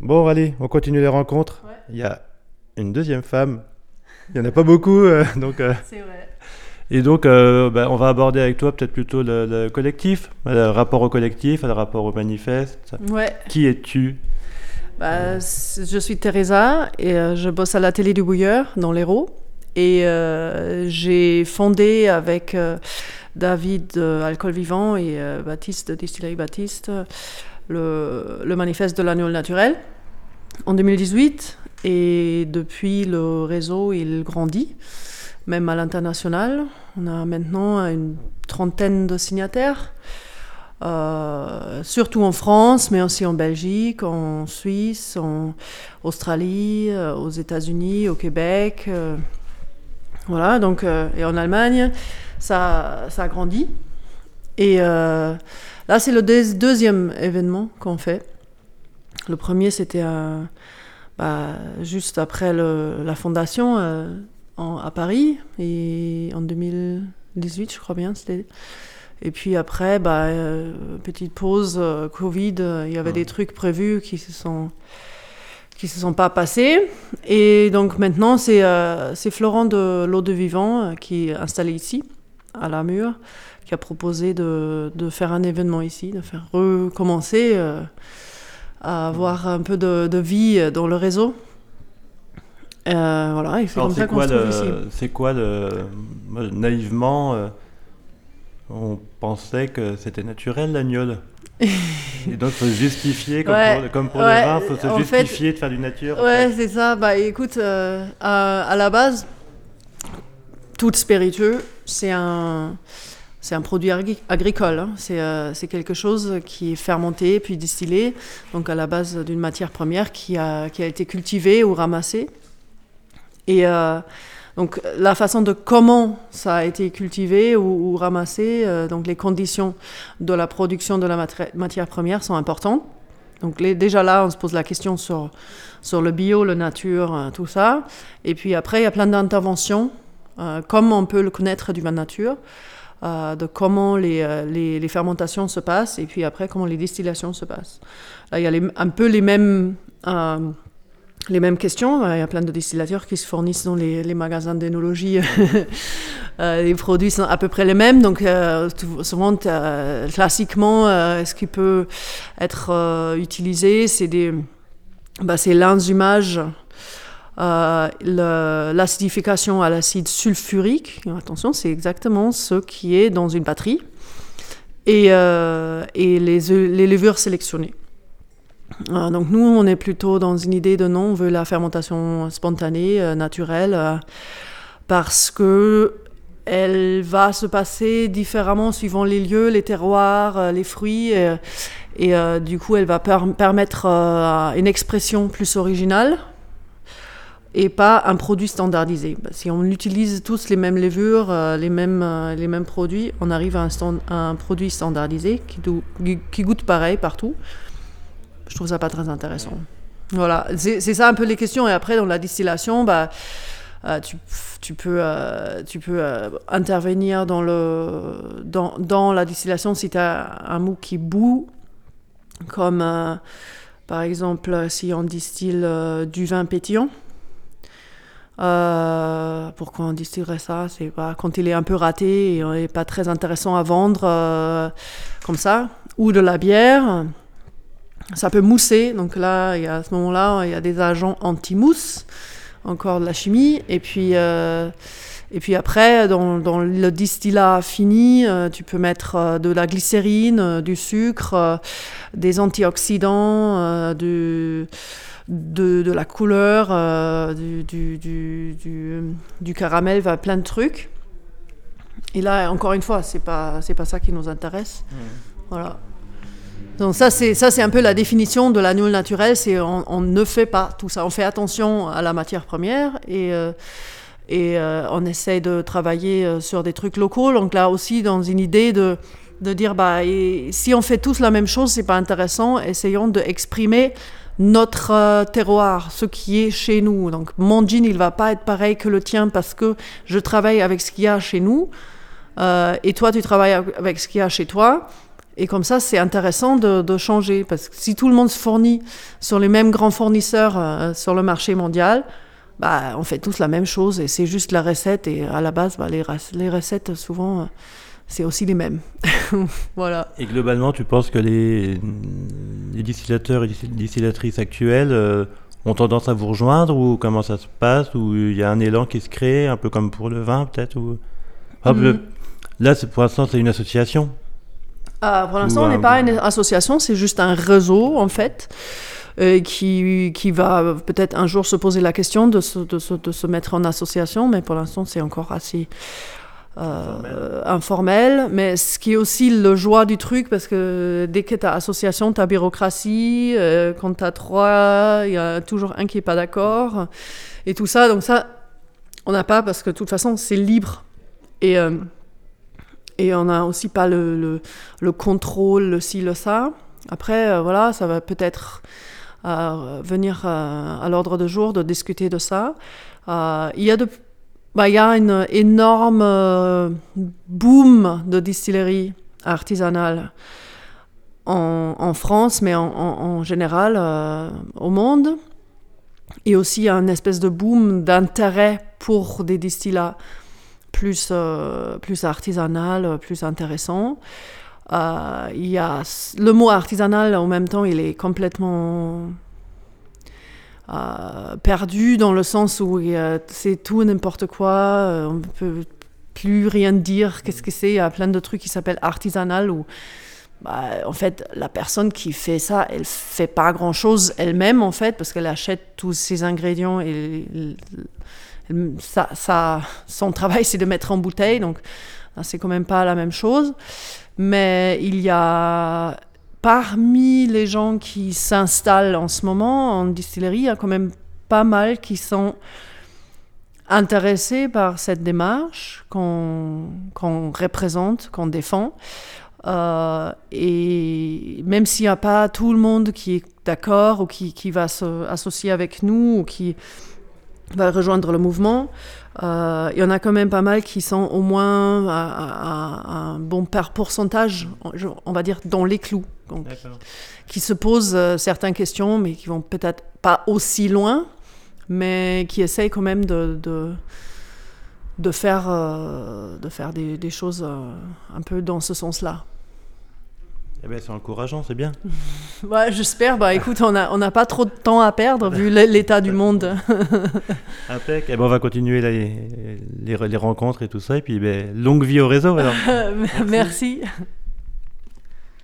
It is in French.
Bon, allez, on continue les rencontres. Il y a une deuxième femme. Il n'y en a pas beaucoup, euh, donc. euh, C'est vrai. et donc, euh, bah, on va aborder avec toi peut-être plutôt le, le collectif, le rapport au collectif, le rapport au manifeste. Ouais. Qui es-tu? Bah, je suis Teresa et euh, je bosse à la télé du Bouilleur dans l'Hérault. Et euh, j'ai fondé avec euh, David Alcool Vivant et euh, Baptiste Distillerie Baptiste le, manifeste de l'agneau naturel en 2018. Et depuis, le réseau, il grandit, même à l'international. On a maintenant une trentaine de signataires. Euh, surtout en France, mais aussi en Belgique, en Suisse, en Australie, euh, aux États-Unis, au Québec. euh, voilà, donc, et en Allemagne, ça, ça a grandi. Et euh, là, c'est le deux- deuxième événement qu'on fait. Le premier, c'était euh, bah, juste après le- la fondation euh, en- à Paris, et en 2018, je crois bien, c'était. Et puis après, bah, petite pause, Covid, il y avait des trucs prévus qui se sont qui se sont pas passés. Et donc maintenant, c'est c'est Florent de l'eau de vivant qui est installé ici, à la mur, qui a proposé de, de faire un événement ici, de faire recommencer euh, à avoir un peu de, de vie dans le réseau. Euh, voilà, et c'est Alors, comme ça c'est qu'on quoi, se le, c'est quoi le. moi, naïvement, euh, on pensait que c'était naturel l'agnole. Et donc, faut se justifier, comme, Ouais, pour, comme pour ouais, le vin, faut se fait- justifier de faire du nature. Ouais, c'est ça. Bah écoute, euh, à, à la base, tout spiritueux, c'est un, c'est un produit agri- agricole. hein. C'est, euh, c'est quelque chose qui est fermenté puis distillé, donc à la base d'une matière première qui a, été cultivée ou ramassée. Et euh, donc la façon de comment ça a été cultivé ou, ramassé, euh, donc les conditions de la production de la matière première sont importantes. Donc déjà là, on se pose la question sur, le bio, le nature, tout ça. Et puis après, il y a plein d'interventions, comme on peut le connaître du nature, euh, de comment les, euh, les, les fermentations se passent, et puis après, comment les distillations se passent. Là, il y a un peu les mêmes, euh, les mêmes questions. Il y a plein de distillateurs qui se fournissent dans les, les magasins d'énologie. Les produits sont à peu près les mêmes, donc souvent, classiquement, ce qui peut être utilisé, c'est des, bah, c'est l'enzymage, euh, l'acidification à l'acide sulfurique. Attention, c'est exactement ce qui est dans une batterie. Et, euh, et les, œufs- les levures sélectionnées. Euh, donc nous, on est plutôt dans une idée de non, on veut la fermentation spontanée, naturelle, parce que elle va se passer différemment suivant les lieux, les terroirs, les fruits, et du coup, elle va per- permettre une expression plus originale et pas un produit standardisé. Bah, Si on utilise tous les mêmes levures, euh, les, mêmes, euh, les mêmes produits, on arrive à un, produit standardisé qui, goûte pareil partout. Je trouve ça pas très intéressant. Voilà, c'est ça un peu les questions. Et après, dans la distillation, bah, euh, tu, peux, tu peux intervenir dans, le, dans, dans la distillation si tu as un mou qui bout, comme par exemple si on distille du vin pétillant. Euh, pourquoi on distillerait ça C'est quand il est un peu raté et n'est pas très intéressant à vendre euh, comme ça. Ou de la bière. Ça peut mousser. Donc là, à ce moment-là, il y a des agents anti-mousse encore de la chimie. Et puis, euh, et puis après, dans, dans le distillat fini, tu peux mettre de la glycérine, du sucre, des antioxydants, du, de, de la couleur, euh, du, du, du, du, du caramel, va plein de trucs. Et là, encore une fois, c'est pas c'est pas ça qui nous intéresse. Voilà. Donc ça c'est ça c'est un peu la définition de l'agneau naturel, c'est on, on, ne fait pas tout ça, on fait attention à la matière première et euh, et euh, on essaie de travailler sur des trucs locaux. Donc là aussi dans une idée de de dire bah si on fait tous la même chose, c'est pas intéressant. Essayons de exprimer notre euh, terroir, ce qui est chez nous. Donc mon jean, il va pas être pareil que le tien parce que je travaille avec ce qu'il y a chez nous. Euh, et toi, tu travailles avec ce qu'il y a chez toi. Et comme ça, c'est intéressant de, de, changer. Parce que si tout le monde se fournit sur les mêmes grands fournisseurs euh, sur le marché mondial, bah, on fait tous la même chose et c'est juste la recette. Et à la base, bah, les, les, recettes, souvent, c'est aussi les mêmes. voilà. Et globalement, tu penses que les, les distillateurs et distillatrices actuels euh, ont tendance à vous rejoindre ou comment ça se passe Ou il y a un élan qui se crée, un peu comme pour le vin peut-être ou... Mm. Là, pour l'instant, c'est une association. Ah, pour l'instant, on n'est pas une association, c'est juste un réseau en fait. Euh, qui, qui va peut-être un jour se poser la question de se, de se, de se mettre en association, mais pour l'instant c'est encore assez euh, informel. Mais ce qui est aussi le joie du truc, parce que dès que tu as association, tu as bureaucratie, euh, quand tu as trois, il y a toujours un qui n'est pas d'accord, et tout ça. Donc ça, on n'a pas, parce que de toute façon, c'est libre. Et, euh, et on n'a aussi pas le, le, le, contrôle, le ci, le ça. Après, voilà, ça va peut-être venir à l'ordre du jour de discuter de ça. il y a de bah, il y a un énorme euh, boom de distilleries artisanales en, France, mais en, général euh, au monde. Et aussi un espèce de boom d'intérêt pour des distillats plus, euh, plus artisanal, plus intéressants. il y a le mot artisanal en même temps, il est complètement euh, perdu dans le sens où c'est tout n'importe quoi, euh, on ne peut plus rien dire, qu'est-ce que c'est, il y a plein de trucs qui s'appellent artisanal où bah, en fait la personne qui fait ça, elle fait pas grand-chose elle-même en fait parce qu'elle achète tous ces ingrédients et ça, ça, son travail c'est de mettre en bouteille donc c'est quand même pas la même chose. Mais il y a parmi les gens qui s'installent en ce moment en distillerie, il y a quand même pas mal qui sont intéressés par cette démarche qu'on représente, qu'on défend. Euh, et même s'il n'y a pas tout le monde qui est d'accord ou qui, qui va s'associer avec nous ou qui va rejoindre le mouvement, euh, il y en a quand même pas mal qui sont au moins à, un bon pourcentage, on va dire, dans les clous. qui se posent euh, certaines questions, mais qui vont peut-être pas aussi loin, mais qui essayent quand même de, de, de faire, euh, de faire des, des choses un peu dans ce sens-là. Eh ben, c'est encourageant, c'est bien. ouais, j'espère. Bah, écoute, on n'a on a pas trop de temps à perdre vu l'état du monde. Impec. Eh ben, on va continuer les, les, les, rencontres et tout ça. Et puis, ben, longue vie au réseau alors. Merci. Merci.